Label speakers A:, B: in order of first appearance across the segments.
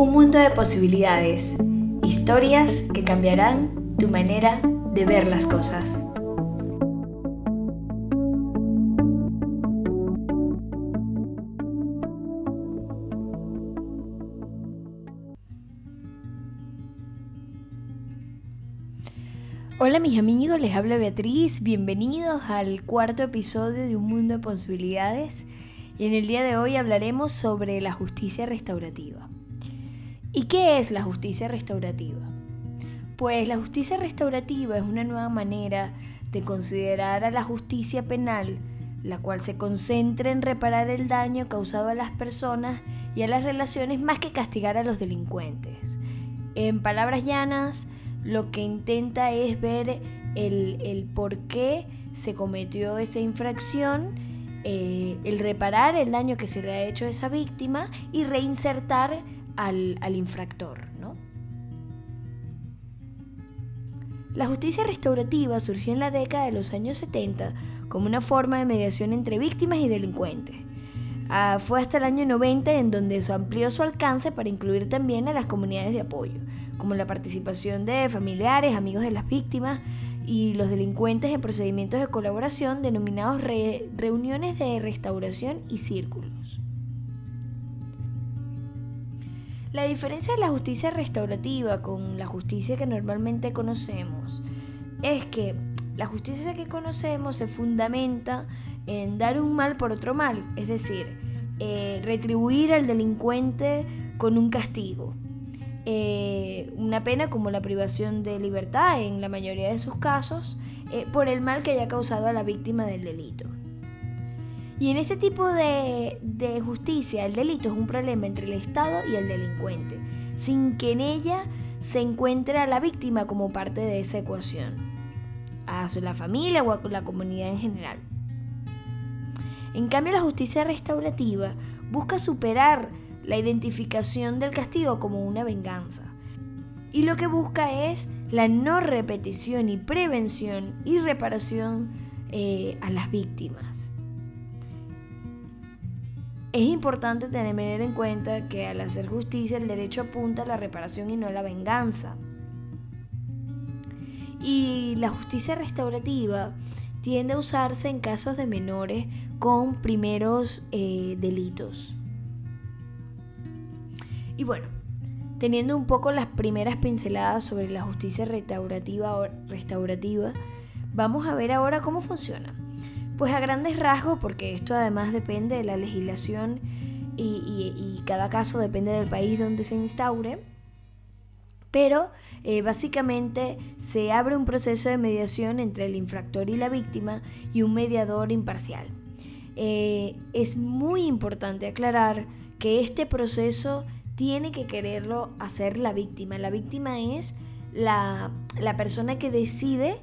A: Un mundo de posibilidades, historias que cambiarán tu manera de ver las cosas. Hola mis amigos, les habla Beatriz, bienvenidos al cuarto episodio de Un Mundo de Posibilidades y en el día de hoy hablaremos sobre la justicia restaurativa. ¿Y qué es la justicia restaurativa? Pues la justicia restaurativa es una nueva manera de considerar a la justicia penal, la cual se concentra en reparar el daño causado a las personas y a las relaciones más que castigar a los delincuentes. En palabras llanas, lo que intenta es ver el, por qué se cometió esa infracción, eh, el reparar el daño que se le ha hecho a esa víctima y reinsertar al, infractor. ¿no? La justicia restaurativa surgió en la década de los años 70 como una forma de mediación entre víctimas y delincuentes. Ah, fue hasta el año 90 en donde se amplió su alcance para incluir también a las comunidades de apoyo, como la participación de familiares, amigos de las víctimas y los delincuentes en procedimientos de colaboración denominados reuniones de restauración y círculos. La diferencia de la justicia restaurativa con la justicia que normalmente conocemos es que la justicia que conocemos se fundamenta en dar un mal por otro mal, es decir, eh, retribuir al delincuente con un castigo. Eh, una pena como la privación de libertad en la mayoría de sus casos eh, por el mal que haya causado a la víctima del delito. Y en este tipo de, justicia, el delito es un problema entre el Estado y el delincuente, sin que en ella se encuentre a la víctima como parte de esa ecuación, a la familia o a la comunidad en general. En cambio, la justicia restaurativa busca superar la identificación del castigo como una venganza. Y lo que busca es la no repetición y prevención y reparación eh, a las víctimas. Es importante tener en cuenta que al hacer justicia el derecho apunta a la reparación y no a la venganza. Y la justicia restaurativa tiende a usarse en casos de menores con primeros eh, delitos. Y bueno, teniendo un poco las primeras pinceladas sobre la justicia restaurativa, restaurativa vamos a ver ahora cómo funciona. Pues a grandes rasgos, porque esto además depende de la legislación y, cada caso depende del país donde se instaure, pero eh, básicamente se abre un proceso de mediación entre el infractor y la víctima y un mediador imparcial. Eh, es muy importante aclarar que este proceso tiene que quererlo hacer la víctima. La víctima es la, la persona que decide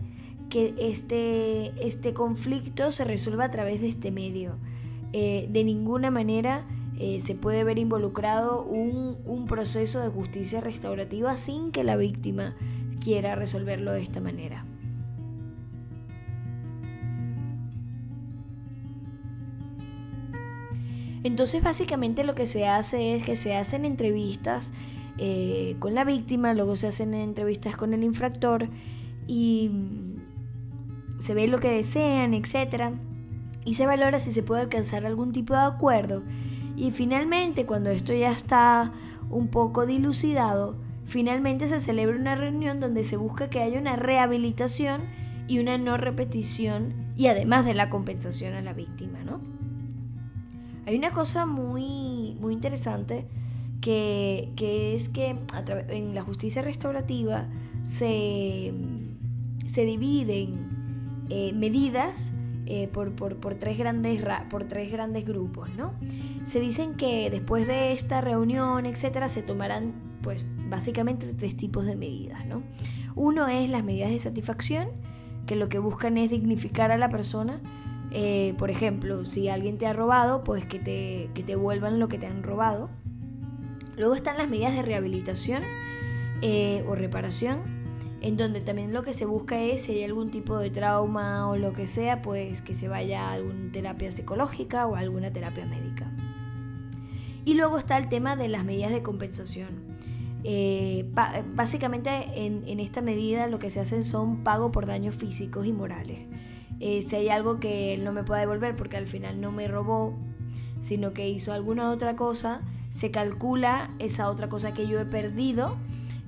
A: que este, este conflicto se resuelva a través de este medio. Eh, de ninguna manera eh, se puede ver involucrado un, un, proceso de justicia restaurativa sin que la víctima quiera resolverlo de esta manera. Entonces básicamente lo que se hace es que se hacen entrevistas eh, con la víctima, luego se hacen entrevistas con el infractor y se ve lo que desean, etc. Y se valora si se puede alcanzar algún tipo de acuerdo. Y finalmente, cuando esto ya está un poco dilucidado, finalmente se celebra una reunión donde se busca que haya una rehabilitación y una no repetición y además de la compensación a la víctima, ¿no? Hay una cosa muy, muy interesante que, es que en la justicia restaurativa se, se dividen eh, medidas eh, por, tres grandes por tres grandes grupos, ¿no? Se dicen que después de esta reunión, etcétera, se tomarán, pues, básicamente tres tipos de medidas, ¿no? Uno es las medidas de satisfacción, que lo que buscan es dignificar a la persona. Eh, por ejemplo, si alguien te ha robado, pues que te, que te vuelvan lo que te han robado. Luego están las medidas de rehabilitación o reparación, en donde también lo que se busca es si hay algún tipo de trauma o lo que sea, pues que se vaya a alguna terapia psicológica o a alguna terapia médica. Y luego está el tema de las medidas de compensación. Eh, básicamente en, esta medida lo que se hace son pago por daños físicos y morales. Eh, si hay algo que él no me pueda devolver porque al final no me robó, sino que hizo alguna otra cosa, se calcula esa otra cosa que yo he perdido,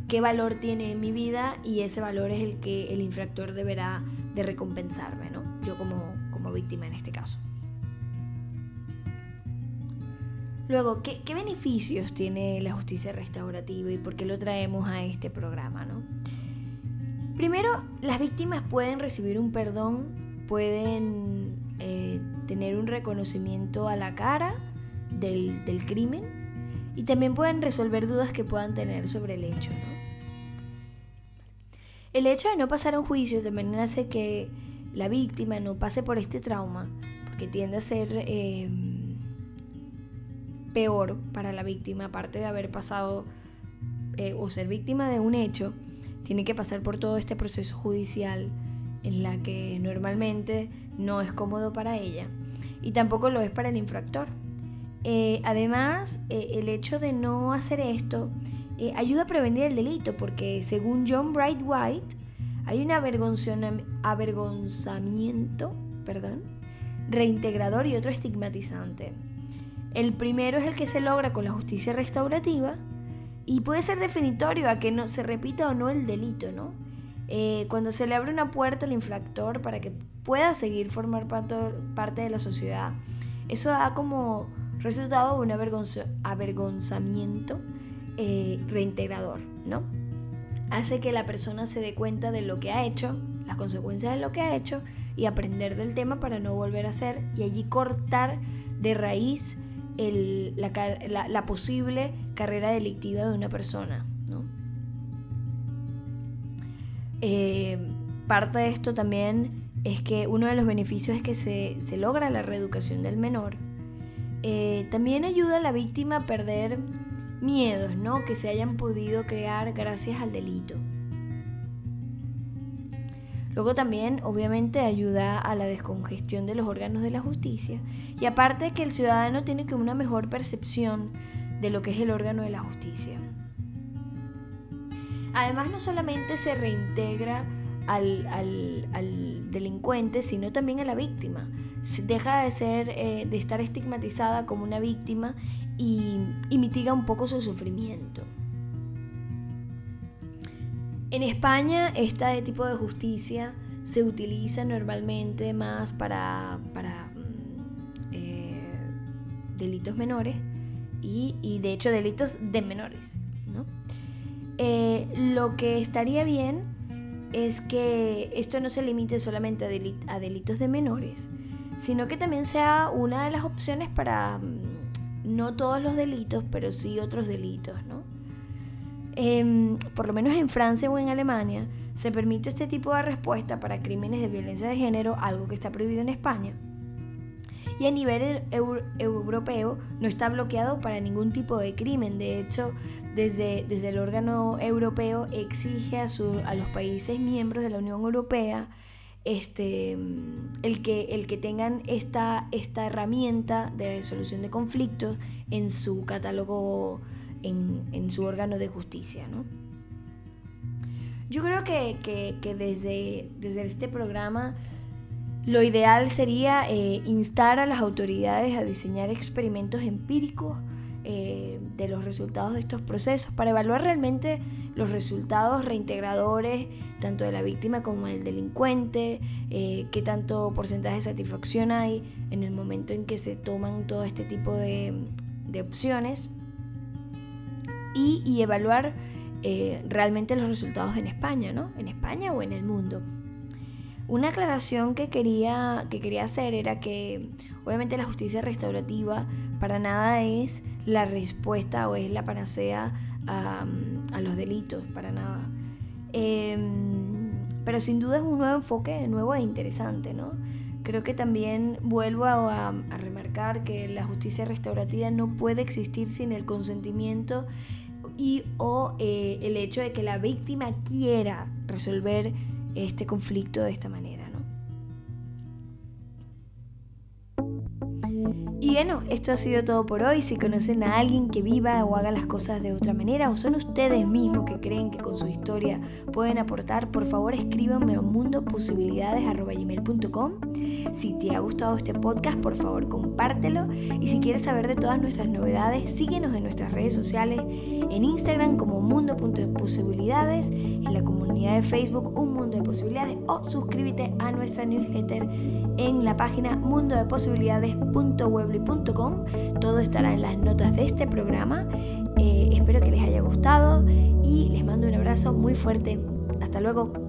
A: qué valor tiene en mi vida y ese valor es el que el infractor deberá de recompensarme, ¿no? Yo como, como víctima en este caso. Luego, ¿qué, beneficios tiene la justicia restaurativa y por qué lo traemos a este programa? ¿no? Primero, las víctimas pueden recibir un perdón, pueden eh, tener un reconocimiento a la cara del, del, crimen y también pueden resolver dudas que puedan tener sobre el hecho. ¿no? El hecho de no pasar a un juicio también hace que la víctima no pase por este trauma, porque tiende a ser... Eh, peor para la víctima, aparte de haber pasado eh, o ser víctima de un hecho, tiene que pasar por todo este proceso judicial en la que normalmente no es cómodo para ella y tampoco lo es para el infractor. Eh, además, eh, el hecho de no hacer esto ayuda a prevenir el delito porque según John Bright White hay un avergonzamiento perdón, reintegrador y otro estigmatizante. El primero es el que se logra con la justicia restaurativa y puede ser definitorio a que no se repita o no el delito, ¿no? Eh, cuando se le abre una puerta al infractor para que pueda seguir formar parte de la sociedad, eso da como resultado un avergonzamiento eh, reintegrador, ¿no? Hace que la persona se dé cuenta de lo que ha hecho, las consecuencias de lo que ha hecho y aprender del tema para no volver a hacer y allí cortar de raíz la, posible carrera delictiva de una persona. Eh, parte de esto también es que uno de los beneficios es que se, logra la reeducación del menor. Eh, también ayuda a la víctima a perder miedos ¿no? que se hayan podido crear gracias al delito. Luego también, obviamente, ayuda a la descongestión de los órganos de la justicia. Y aparte que el ciudadano tiene que una mejor percepción de lo que es el órgano de la justicia. Además, no solamente se reintegra al, delincuente, sino también a la víctima. Deja de, ser, eh, de estar estigmatizada como una víctima y mitiga un poco su sufrimiento. En España, este tipo de justicia se utiliza normalmente más para, mm, eh, delitos menores y, de hecho delitos de menores. Eh, lo que estaría bien es que esto no se limite solamente a, delitos de menores, sino que también sea una de las opciones para mm, no todos los delitos, pero sí otros delitos. ¿no? Em, por lo menos en Francia o en Alemania, se permite este tipo de respuesta para crímenes de violencia de género, algo que está prohibido en España. Y a nivel europeo no está bloqueado para ningún tipo de crimen. De hecho, desde, desde el órgano europeo exige a, a los países miembros de la Unión Europea este, el, que, el que tengan esta, esta herramienta de solución de conflictos en su catálogo en, su órgano de justicia. ¿no? Yo creo que, desde, desde, este programa lo ideal sería eh, instar a las autoridades a diseñar experimentos empíricos eh, de los resultados de estos procesos para evaluar realmente los resultados reintegradores tanto de la víctima como del delincuente, eh, qué tanto porcentaje de satisfacción hay en el momento en que se toman todo este tipo de, opciones y, evaluar eh, realmente los resultados en España, ¿no? En España o en el mundo. Una aclaración que quería, que quería hacer era que obviamente la justicia restaurativa para nada es la respuesta o es la panacea a, los delitos, para nada. Em, pero sin duda es un nuevo enfoque, nuevo e interesante, ¿no? Creo que también vuelvo a, remarcar que la justicia restaurativa no puede existir sin el consentimiento y o eh, el hecho de que la víctima quiera resolver este conflicto de esta manera. Y bueno, esto ha sido todo por hoy. Si conocen a alguien que viva o haga las cosas de otra manera, o son ustedes mismos que creen que con su historia pueden aportar, por favor escríbanme a mundoposibilidades.com. Si te ha gustado este podcast, por favor compártelo. Y si quieres saber de todas nuestras novedades, síguenos en nuestras redes sociales, en Instagram como mundo.posibilidades, en la comunidad de Facebook Un Mundo de Posibilidades o suscríbete a nuestra newsletter en la página mundodeposibilidades.web todo estará en las notas de este programa. Eh, espero que les haya gustado y les mando un abrazo muy fuerte. Hasta luego.